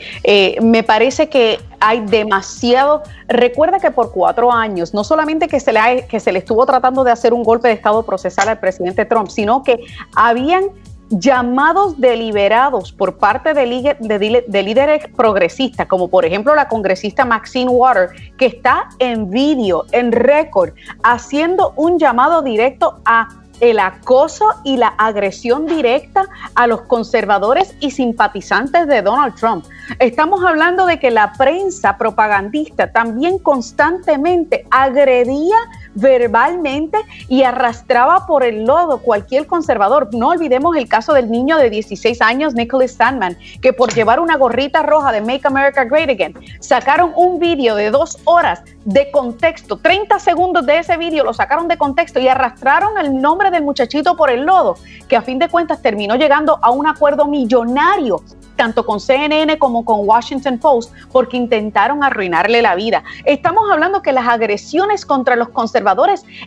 me parece que hay demasiado. Recuerda que por cuatro años, no solamente que se, le que se le estuvo tratando de hacer un golpe de Estado procesal al presidente Trump, sino que habían llamados deliberados por parte de, de, líderes progresistas, como por ejemplo la congresista Maxine Water, que está en vídeo, en récord, haciendo un llamado directo a el acoso y la agresión directa a los conservadores y simpatizantes de Donald Trump. Estamos hablando de que la prensa propagandista también constantemente agredía verbalmente y arrastraba por el lodo cualquier conservador. No olvidemos el caso del niño de 16 años, Nicholas Sandman, que por llevar una gorrita roja de Make America Great Again, sacaron un vídeo de dos horas de contexto, 30 segundos de ese vídeo lo sacaron de contexto y arrastraron el nombre del muchachito por el lodo, que a fin de cuentas terminó llegando a un acuerdo millonario tanto con CNN como con Washington Post, porque intentaron arruinarle la vida. Estamos hablando que las agresiones contra los conservadores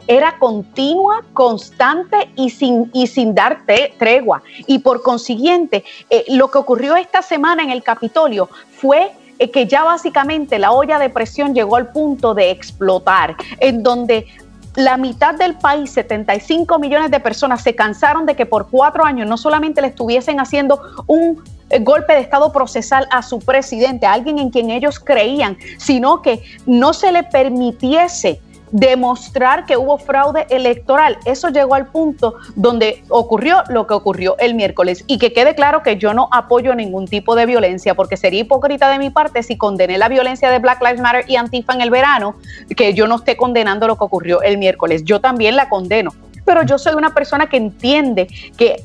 era continua, constante y sin, y sin dar tregua. Y por consiguiente, eh, lo que ocurrió esta semana en el Capitolio fue eh, que ya básicamente la olla de presión llegó al punto de explotar, en donde la mitad del país, 75 millones de personas, se cansaron de que por cuatro años no solamente le estuviesen haciendo un eh, golpe de Estado procesal a su presidente, a alguien en quien ellos creían, sino que no se le permitiese demostrar que hubo fraude electoral. Eso llegó al punto donde ocurrió lo que ocurrió el miércoles. Y que quede claro que yo no apoyo ningún tipo de violencia, porque sería hipócrita de mi parte si condené la violencia de Black Lives Matter y Antifa en el verano, que yo no esté condenando lo que ocurrió el miércoles. Yo también la condeno pero yo soy una persona que entiende que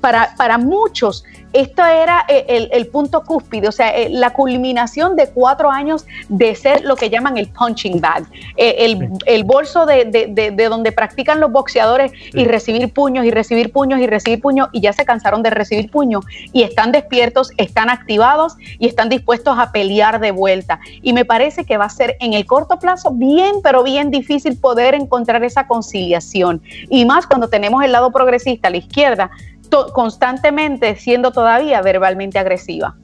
para, para muchos esto era eh, el, punto cúspide, o sea, eh, la culminación de cuatro años de ser lo que llaman el punching bag, eh, el, bolso de, donde practican los boxeadores y recibir puños y recibir puños y recibir puños y ya se cansaron de recibir puños y están despiertos, están activados y están dispuestos a pelear de vuelta. Y me parece que va a ser en el corto plazo bien, pero bien difícil poder encontrar esa conciliación. Y más cuando tenemos el lado progresista, la izquierda, constantemente siendo todavía verbalmente agresiva.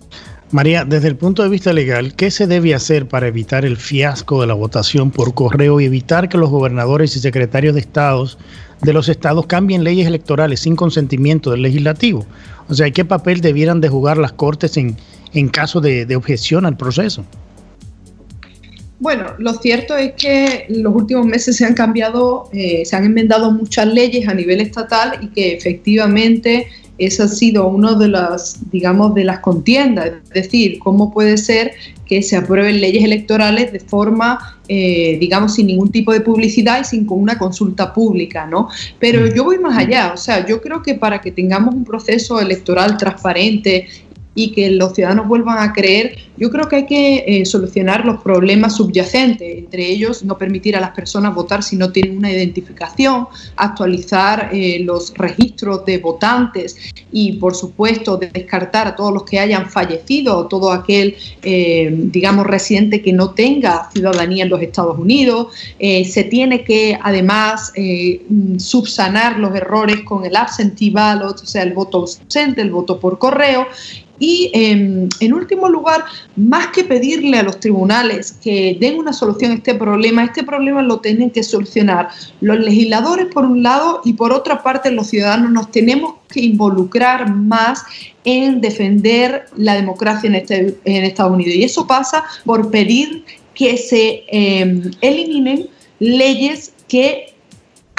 María, desde el punto de vista legal, ¿qué se debe hacer para evitar el fiasco de la votación por correo y evitar que los gobernadores y secretarios de estados de los estados cambien leyes electorales sin consentimiento del legislativo? O sea, ¿qué papel debieran de jugar las cortes en, en caso de, de objeción al proceso? Bueno, lo cierto es que en los últimos meses se han cambiado, eh, se han enmendado muchas leyes a nivel estatal y que efectivamente esa ha sido una de las, digamos, de las contiendas. Es decir, cómo puede ser que se aprueben leyes electorales de forma, eh, digamos, sin ningún tipo de publicidad y sin una consulta pública, ¿no? Pero mm. yo voy más allá, o sea, yo creo que para que tengamos un proceso electoral transparente y que los ciudadanos vuelvan a creer, yo creo que hay que eh, solucionar los problemas subyacentes, entre ellos no permitir a las personas votar si no tienen una identificación, actualizar eh, los registros de votantes y, por supuesto, descartar a todos los que hayan fallecido o todo aquel, eh, digamos, residente que no tenga ciudadanía en los Estados Unidos. se tiene que, además, subsanar los errores con el absentee ballot, o sea, el voto ausente, el voto por correo y em, en último lugar, más que pedirle a los tribunales que den una solución a este problema, este problema lo tienen que solucionar los legisladores por un lado y por otra parte los ciudadanos nos tenemos que involucrar más en defender la democracia en, este, en Estados Unidos. Y eso pasa por pedir que se em, eliminen leyes que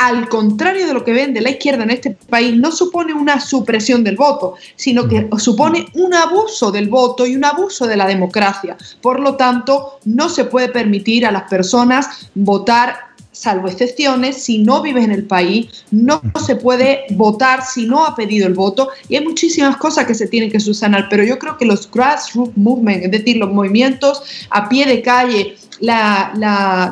al contrario de lo que ven de la izquierda en este país, no supone una supresión del voto, sino que supone un abuso del voto y un abuso de la democracia. Por lo tanto, no se puede permitir a las personas votar salvo excepciones, si no vives en el país, no se puede votar si no ha pedido el voto y hay muchísimas cosas que se tienen que subsanar, pero yo creo que los grassroots movements, es decir, los movimientos a pie de calle,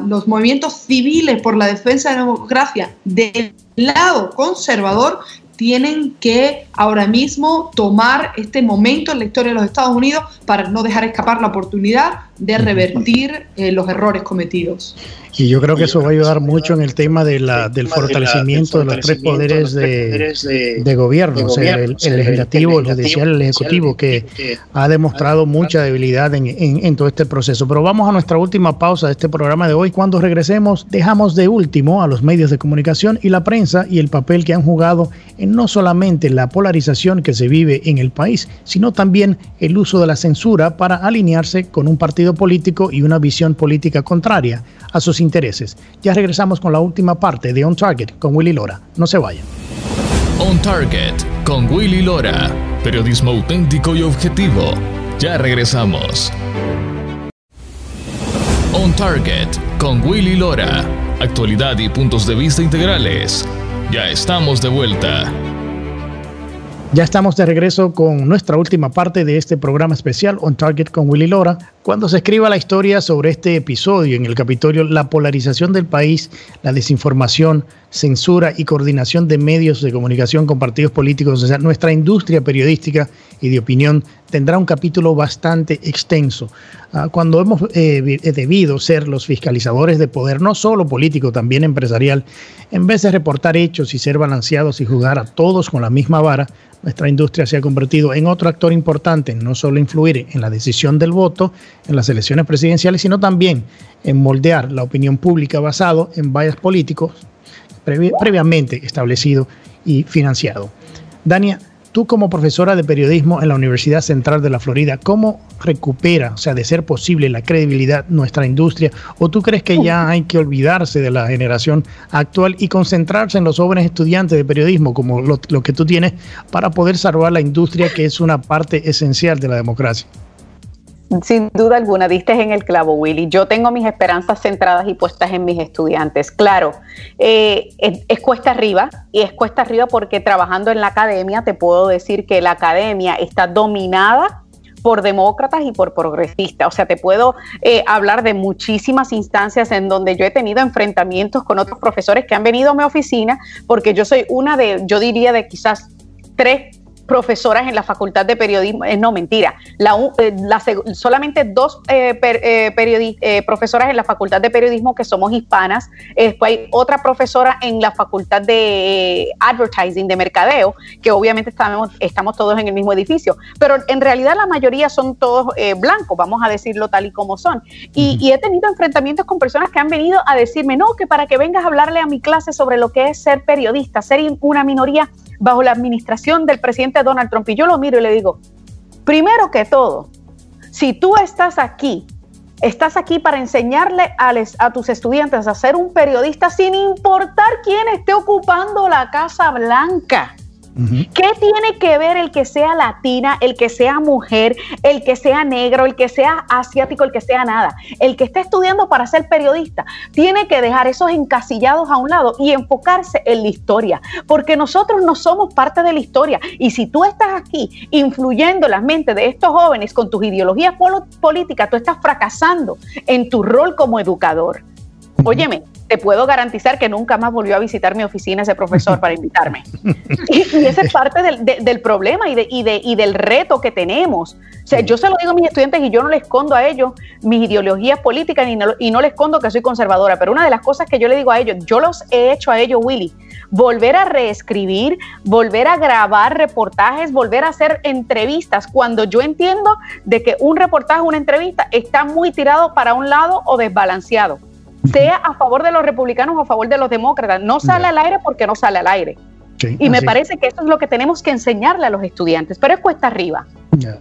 los movimientos civiles por la defensa de la democracia del lado conservador tienen que ahora mismo tomar este momento en la historia de los Estados Unidos para no dejar escapar la oportunidad de revertir eh, los errores cometidos. Y yo creo que eso va a ayudar mucho en el tema de la, del fortalecimiento de los tres poderes de, gobierno, o sea, el, legislativo, el judicial, el ejecutivo, que ha demostrado mucha debilidad en, en, todo este proceso. Pero vamos a nuestra última pausa de este programa de hoy. Cuando regresemos, dejamos de último a los medios de comunicación y la prensa y el papel que han jugado en no solamente la polarización que se vive en el país, sino también el uso de la censura para alinearse con un partido político y una visión política contraria a sus intereses. Ya regresamos con la última parte de On Target con Willy Lora. No se vayan. On Target con Willy Lora. Periodismo auténtico y objetivo. Ya regresamos. On Target con Willy Lora. Actualidad y puntos de vista integrales. Ya estamos de vuelta. Ya estamos de regreso con nuestra última parte de este programa especial On Target con Willy Lora. Cuando se escriba la historia sobre este episodio en el Capitolio, la polarización del país, la desinformación, censura y coordinación de medios de comunicación con partidos políticos, o sea, nuestra industria periodística y de opinión tendrá un capítulo bastante extenso. Ah, cuando hemos eh, debido ser los fiscalizadores de poder, no solo político, también empresarial, en vez de reportar hechos y ser balanceados y jugar a todos con la misma vara, nuestra industria se ha convertido en otro actor importante, no solo influir en la decisión del voto en las elecciones presidenciales, sino también en moldear la opinión pública basado en vallas políticos previamente establecido y financiado. Dania, tú como profesora de periodismo en la Universidad Central de la Florida, ¿cómo recupera, o sea, de ser posible la credibilidad nuestra industria? ¿O tú crees que ya hay que olvidarse de la generación actual y concentrarse en los jóvenes estudiantes de periodismo, como lo, lo que tú tienes, para poder salvar la industria que es una parte esencial de la democracia? Sin duda alguna, diste en el clavo, Willy. Yo tengo mis esperanzas centradas y puestas en mis estudiantes. Claro, eh, es, cuesta arriba y es cuesta arriba porque trabajando en la academia te puedo decir que la academia está dominada por demócratas y por progresistas. O sea, te puedo eh, hablar de muchísimas instancias en donde yo he tenido enfrentamientos con otros profesores que han venido a mi oficina porque yo soy una de, yo diría de quizás tres profesoras en la Facultad de Periodismo, eh, no mentira, la, eh, solamente dos eh, profesoras en la Facultad de Periodismo que somos hispanas, después hay otra profesora en la Facultad de Advertising, de Mercadeo, que obviamente estamos, estamos todos en el mismo edificio, pero en realidad la mayoría son todos blancos, vamos a decirlo tal y como son. Y, y he tenido enfrentamientos con personas que han venido a decirme, no, que para que vengas a hablarle a mi clase sobre lo que es ser periodista, ser una minoría bajo la administración del presidente Donald Trump. Y yo lo miro y le digo, primero que todo, si tú estás aquí, estás aquí para enseñarle a, a tus estudiantes a ser un periodista sin importar quién esté ocupando la Casa Blanca. ¿Qué tiene que ver el que sea latina, el que sea mujer, el que sea negro, el que sea asiático, el que sea nada? El que esté estudiando para ser periodista tiene que dejar esos encasillados a un lado y enfocarse en la historia, porque nosotros no somos parte de la historia. Y si tú estás aquí influyendo en la mente de estos jóvenes con tus ideologías políticas, tú estás fracasando en tu rol como educador. Óyeme, te puedo garantizar que nunca más volvió a visitar mi oficina ese profesor para invitarme. Y, esa es parte del, problema y, de, y, del reto que tenemos. O sea, yo se lo digo a mis estudiantes y yo no les escondo a ellos mis ideologías políticas y no, y no les escondo que soy conservadora, pero una de las cosas que yo le digo a ellos, yo los he hecho a ellos, Willy, volver a reescribir, volver a grabar reportajes, volver a hacer entrevistas, cuando yo entiendo de que un reportaje, una entrevista está muy tirado para un lado o desbalanceado sea a favor de los republicanos o a favor de los demócratas. No sale al aire porque no sale al aire. y me parece que eso es lo que tenemos que enseñarle a los estudiantes, pero es cuesta arriba.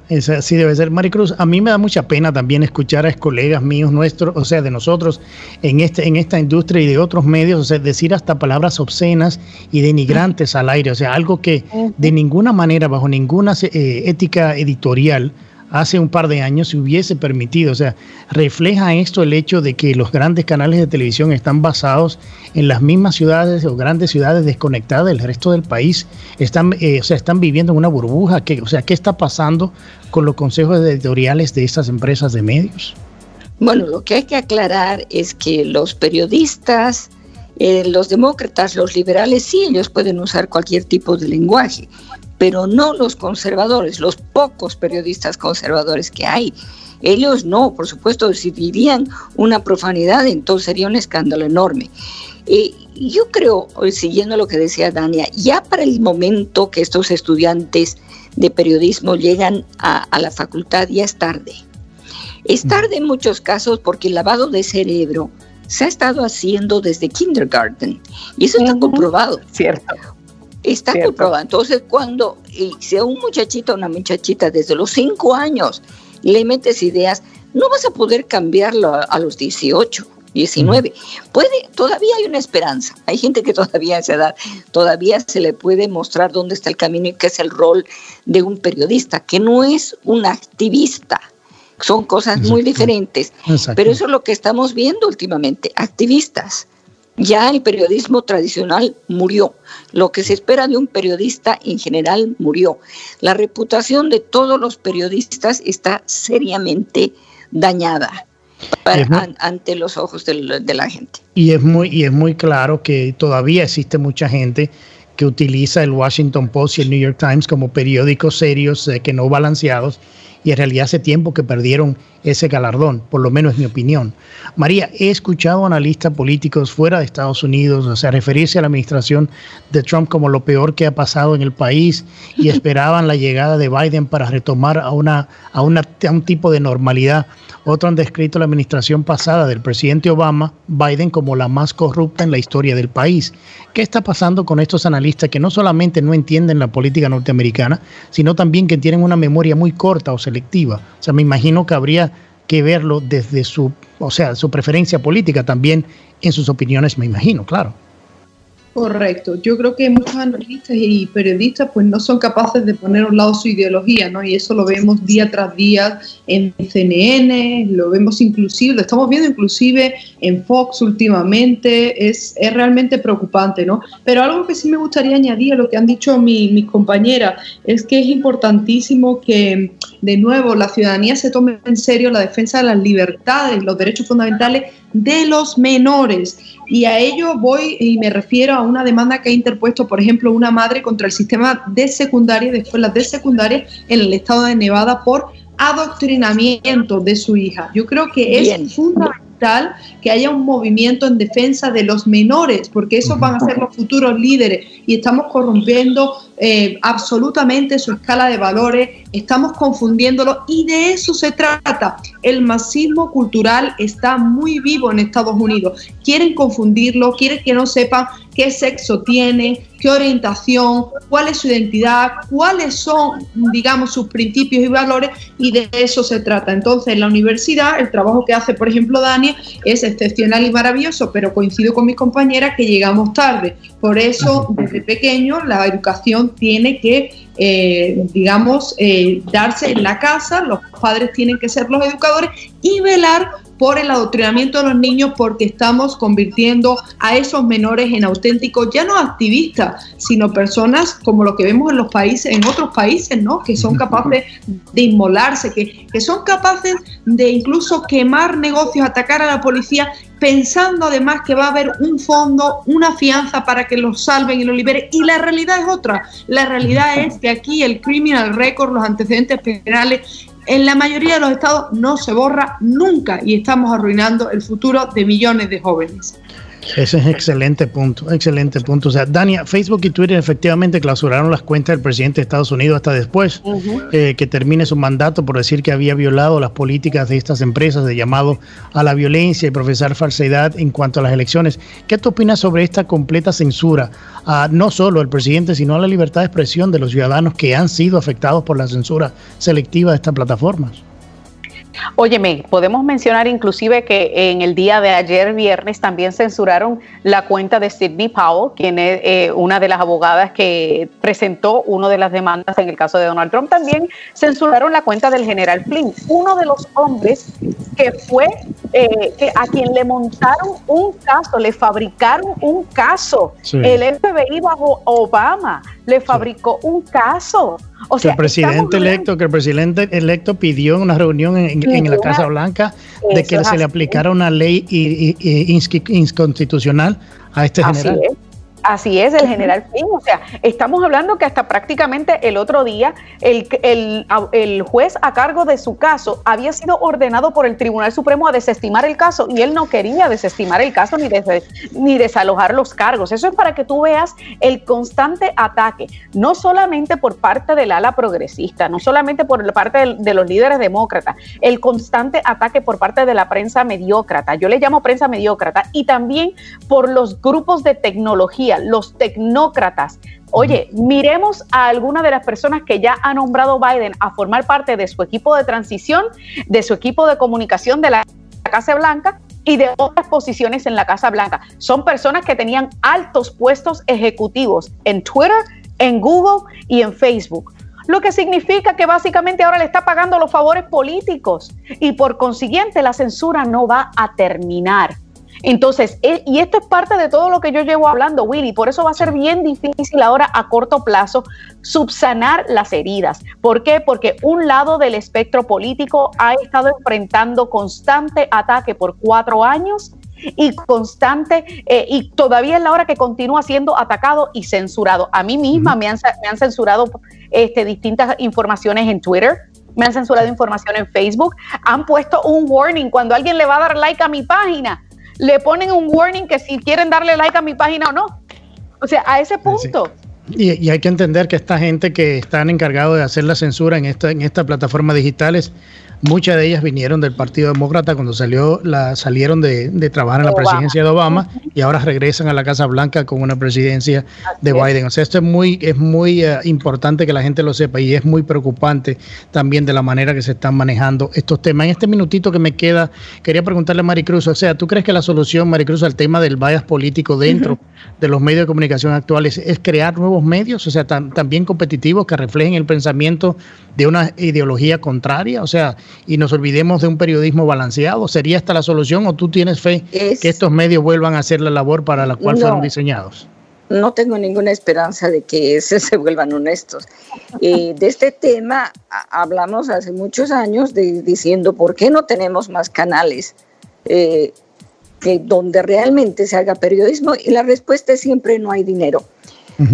Es así debe ser. Maricruz, a mí me da mucha pena también escuchar a colegas míos nuestros, o sea, de nosotros en, este, en esta industria y de otros medios, o sea, decir hasta palabras obscenas y denigrantes al aire, o sea, algo que de ninguna manera, bajo ninguna eh, ética editorial, hace un par de años se hubiese permitido. O sea, refleja esto el hecho de que los grandes canales de televisión están basados en las mismas ciudades o grandes ciudades desconectadas del resto del país. Están, eh, o sea, están viviendo en una burbuja. Que, o sea, ¿qué está pasando con los consejos editoriales de estas empresas de medios? Bueno, lo que hay que aclarar es que los periodistas, eh, los demócratas, los liberales, sí, ellos pueden usar cualquier tipo de lenguaje pero no los conservadores, los pocos periodistas conservadores que hay. Ellos no, por supuesto, si dirían una profanidad, entonces sería un escándalo enorme. Eh, yo creo, siguiendo lo que decía Dania, ya para el momento que estos estudiantes de periodismo llegan a, la facultad, ya es tarde. Es tarde en muchos casos porque el lavado de cerebro se ha estado haciendo desde kindergarten y eso está comprobado. Cierto. Está comprobado. Entonces, cuando si a un muchachito o una muchachita desde los 5 años le metes ideas, no vas a poder cambiarlo a, los 18, 19. Puede, todavía hay una esperanza. Hay gente que todavía a esa edad todavía se le puede mostrar dónde está el camino y qué es el rol de un periodista, que no es un activista. Son cosas muy diferentes. Pero eso es lo que estamos viendo últimamente, activistas. Ya el periodismo tradicional murió. Lo que se espera de un periodista en general murió. La reputación de todos los periodistas está seriamente dañada ante los ojos de, la gente. Y es, muy, y es muy claro que todavía existe mucha gente que utiliza el Washington Post y el New York Times como periódicos serios, eh, que no balanceados, y en realidad hace tiempo que perdieron ese galardón, por lo menos es mi opinión. María, he escuchado analistas políticos fuera de Estados Unidos, o sea, referirse a la administración de Trump como lo peor que ha pasado en el país y esperaban la llegada de Biden para retomar a, una, a, una, a un tipo de normalidad. Otros han descrito la administración pasada del presidente Obama, Biden, como la más corrupta en la historia del país. ¿Qué está pasando con estos analistas que no solamente no entienden la política norteamericana, sino también que tienen una memoria muy corta o selectiva? O sea, me imagino que habría que verlo desde su, o sea, su preferencia política también en sus opiniones, me imagino, claro. Correcto. Yo creo que muchos analistas y periodistas pues no son capaces de poner a un lado su ideología, ¿no? Y eso lo vemos día tras día en CNN, lo vemos inclusive, lo estamos viendo inclusive en Fox últimamente, es, es realmente preocupante, ¿no? Pero algo que sí me gustaría añadir a lo que han dicho mis mi compañeras es que es importantísimo que, de nuevo, la ciudadanía se tome en serio la defensa de las libertades, los derechos fundamentales de los menores. Y a ello voy y me refiero a una demanda que ha interpuesto, por ejemplo, una madre contra el sistema de secundaria y escuelas de secundaria en el estado de Nevada por adoctrinamiento de su hija. Yo creo que es fundamental que haya un movimiento en defensa de los menores, porque esos van a ser los futuros líderes y estamos corrompiendo eh, absolutamente su escala de valores, estamos confundiéndolo y de eso se trata. El masismo cultural está muy vivo en Estados Unidos. Quieren confundirlo, quieren que no sepan qué sexo tiene, qué orientación, cuál es su identidad, cuáles son, digamos, sus principios y valores y de eso se trata. Entonces, en la universidad, el trabajo que hace, por ejemplo, Dani, es excepcional y maravilloso, pero coincido con mis compañeras que llegamos tarde. Por eso, desde pequeño, la educación tiene que, eh, digamos, eh, darse en la casa, los padres tienen que ser los educadores y velar por el adoctrinamiento de los niños porque estamos convirtiendo a esos menores en auténticos, ya no activistas, sino personas como lo que vemos en los países, en otros países, ¿no? Que son capaces de inmolarse, que, que son capaces de incluso quemar negocios, atacar a la policía pensando además que va a haber un fondo, una fianza para que los salven y los liberen. Y la realidad es otra. La realidad es que aquí el criminal record, los antecedentes penales, en la mayoría de los estados no se borra nunca y estamos arruinando el futuro de millones de jóvenes. Ese es excelente punto, excelente punto. O sea, Dania, Facebook y Twitter efectivamente clausuraron las cuentas del presidente de Estados Unidos hasta después eh, que termine su mandato por decir que había violado las políticas de estas empresas de llamado a la violencia y profesar falsedad en cuanto a las elecciones. ¿Qué tú opinas sobre esta completa censura a no solo al presidente, sino a la libertad de expresión de los ciudadanos que han sido afectados por la censura selectiva de estas plataformas? Óyeme, podemos mencionar inclusive que en el día de ayer, viernes, también censuraron la cuenta de Sidney Powell, quien es eh, una de las abogadas que presentó una de las demandas en el caso de Donald Trump. También censuraron la cuenta del general Flynn, uno de los hombres que fue eh, que a quien le montaron un caso, le fabricaron un caso. El FBI bajo Obama le fabricó un caso. O que el presidente electo, que el presidente electo pidió en una reunión en, la Casa Blanca de que se le aplicara una ley inconstitucional a este general. Así es, el general Flynn. O sea, estamos hablando que hasta prácticamente el otro día el, el, juez a cargo de su caso había sido ordenado por el Tribunal Supremo a desestimar el caso y él no quería desestimar el caso ni, ni desalojar los cargos. Eso es para que tú veas el constante ataque, no solamente por parte del ala progresista, no solamente por parte de, de los líderes demócratas, el constante ataque por parte de la prensa mediócrata. Yo le llamo prensa mediócrata y también por los grupos de tecnología los tecnócratas. Oye, miremos a alguna de las personas que ya ha nombrado Biden a formar parte de su equipo de transición, de su equipo de comunicación de la Casa Blanca y de otras posiciones en la Casa Blanca. Son personas que tenían altos puestos ejecutivos en Twitter, en Google y en Facebook lo que significa que básicamente ahora le está pagando los favores políticos y por consiguiente la censura no va a terminar. Entonces, eh, y esto es parte de todo lo que yo llevo hablando, Willy, por eso va a ser bien difícil ahora a corto plazo subsanar las heridas. ¿Por qué? Porque un lado del espectro político ha estado enfrentando constante ataque por cuatro años y constante eh, y todavía es la hora que continúa siendo atacado y censurado. A mí misma me, han, me han censurado este, distintas informaciones en Twitter me han censurado información en Facebook, han puesto un warning cuando alguien le va a dar like a mi página, le ponen un warning que si quieren darle like a mi página o no. O sea, a ese punto. Y, hay que entender que esta gente que están encargados de hacer la censura en esta, en estas plataformas digitales Muchas de ellas vinieron del Partido Demócrata cuando salió la, salieron de, trabajar en la presidencia de Obama y ahora regresan a la Casa Blanca con una presidencia de Biden. O sea, esto es muy, es muy eh, importante que la gente lo sepa y es muy preocupante también de la manera que se están manejando estos temas. En este minutito que me queda, quería preguntarle a Maricruz, o sea, ¿tú crees que la solución, Maricruz, al tema del bias político dentro de los medios de comunicación actuales es crear nuevos medios, o sea, también competitivos que reflejen el pensamiento de una ideología contraria? O sea, y nos olvidemos de un periodismo balanceado? ¿Sería esta la solución o tú tienes fe que estos medios vuelvan a hacer la labor para la cual fueron diseñados? No tengo ninguna esperanza de que se, vuelvan honestos. Eh, de este tema hablamos hace muchos años de, diciendo por qué no tenemos más canales eh, que donde realmente se haga periodismo y la respuesta es siempre no hay dinero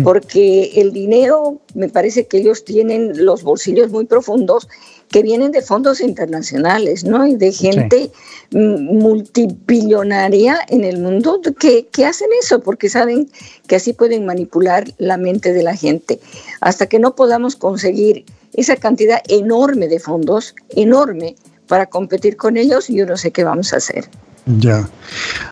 porque el dinero, me parece que ellos tienen los bolsillos muy profundos que vienen de fondos internacionales, ¿no? Y de gente multibillonaria en el mundo que, que, hacen eso porque saben que así pueden manipular la mente de la gente. Hasta que no podamos conseguir esa cantidad enorme de fondos, enorme, para competir con ellos, yo no sé qué vamos a hacer. Ya.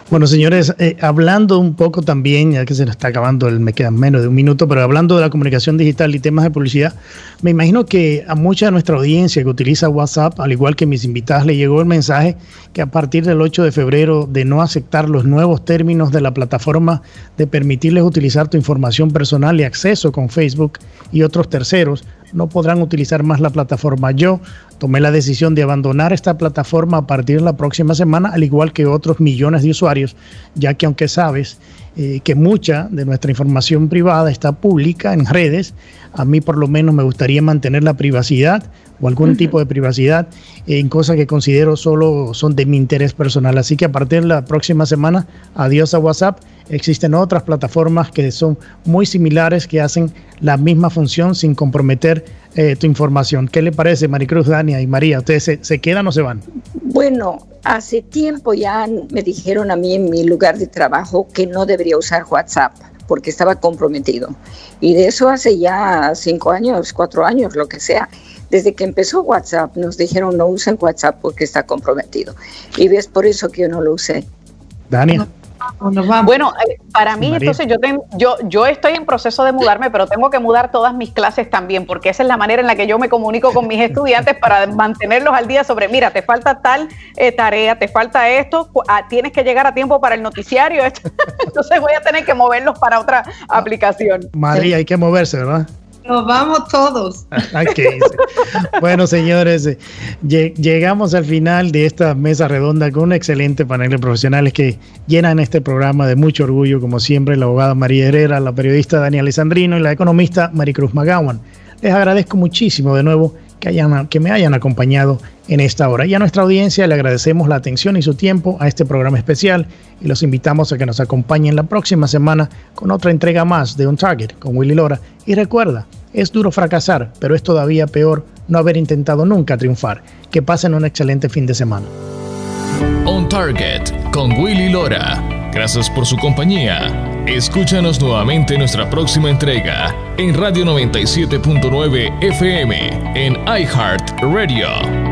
Bueno, señores, eh, hablando un poco también, ya que se nos está acabando, el, me quedan menos de un minuto, pero hablando de la comunicación digital y temas de publicidad, me imagino que a mucha de nuestra audiencia que utiliza WhatsApp, al igual que mis invitadas, le llegó el mensaje que a partir del 8 de febrero de no aceptar los nuevos términos de la plataforma de permitirles utilizar tu información personal y acceso con Facebook y otros terceros, no podrán utilizar más la plataforma. Yo tomé la decisión de abandonar esta plataforma a partir de la próxima semana, al igual que otros millones de usuarios, ya que aunque sabes eh, que mucha de nuestra información privada está pública en redes, a mí por lo menos me gustaría mantener la privacidad o algún tipo de privacidad en cosas que considero solo son de mi interés personal. Así que a partir de la próxima semana, adiós a WhatsApp. Existen otras plataformas que son muy similares, que hacen la misma función sin comprometer eh, tu información. ¿Qué le parece, Maricruz, Dania y María? ¿Ustedes se, quedan o se van? Bueno, hace tiempo ya me dijeron a mí en mi lugar de trabajo que no debería usar WhatsApp porque estaba comprometido. Y de eso hace ya cinco años, cuatro años, lo que sea. Desde que empezó WhatsApp nos dijeron no usen WhatsApp porque está comprometido. Y ves por eso que yo no lo usé. Dania. Bueno, eh, para mí, entonces yo, yo, yo estoy en proceso de mudarme, pero tengo que mudar todas mis clases también, porque esa es la manera en la que yo me comunico con mis estudiantes para mantenerlos al día sobre, mira, te falta tal eh, tarea, te falta esto, ah, tienes que llegar a tiempo para el noticiario, entonces voy a tener que moverlos para otra aplicación. María, hay que moverse, ¿verdad? Nos vamos todos. bueno, señores, eh, llegamos al final de esta mesa redonda con un excelente panel de profesionales que llenan este programa de mucho orgullo, como siempre, la abogada María Herrera, la periodista Daniela Alessandrino y la economista Maricruz Magawan. Les agradezco muchísimo de nuevo que, me hayan acompañado en esta hora. Y a nuestra audiencia le agradecemos la atención y su tiempo a este programa especial y los invitamos a que nos acompañen la próxima semana con otra entrega más de Un Target con Willy Lora. Y recuerda, es duro fracasar, pero es todavía peor no haber intentado nunca triunfar. Que pasen un excelente fin de semana. On Target con Willy Lora. Gracias por su compañía. Escúchanos nuevamente en nuestra próxima entrega en Radio 97.9 FM en iHeart Radio.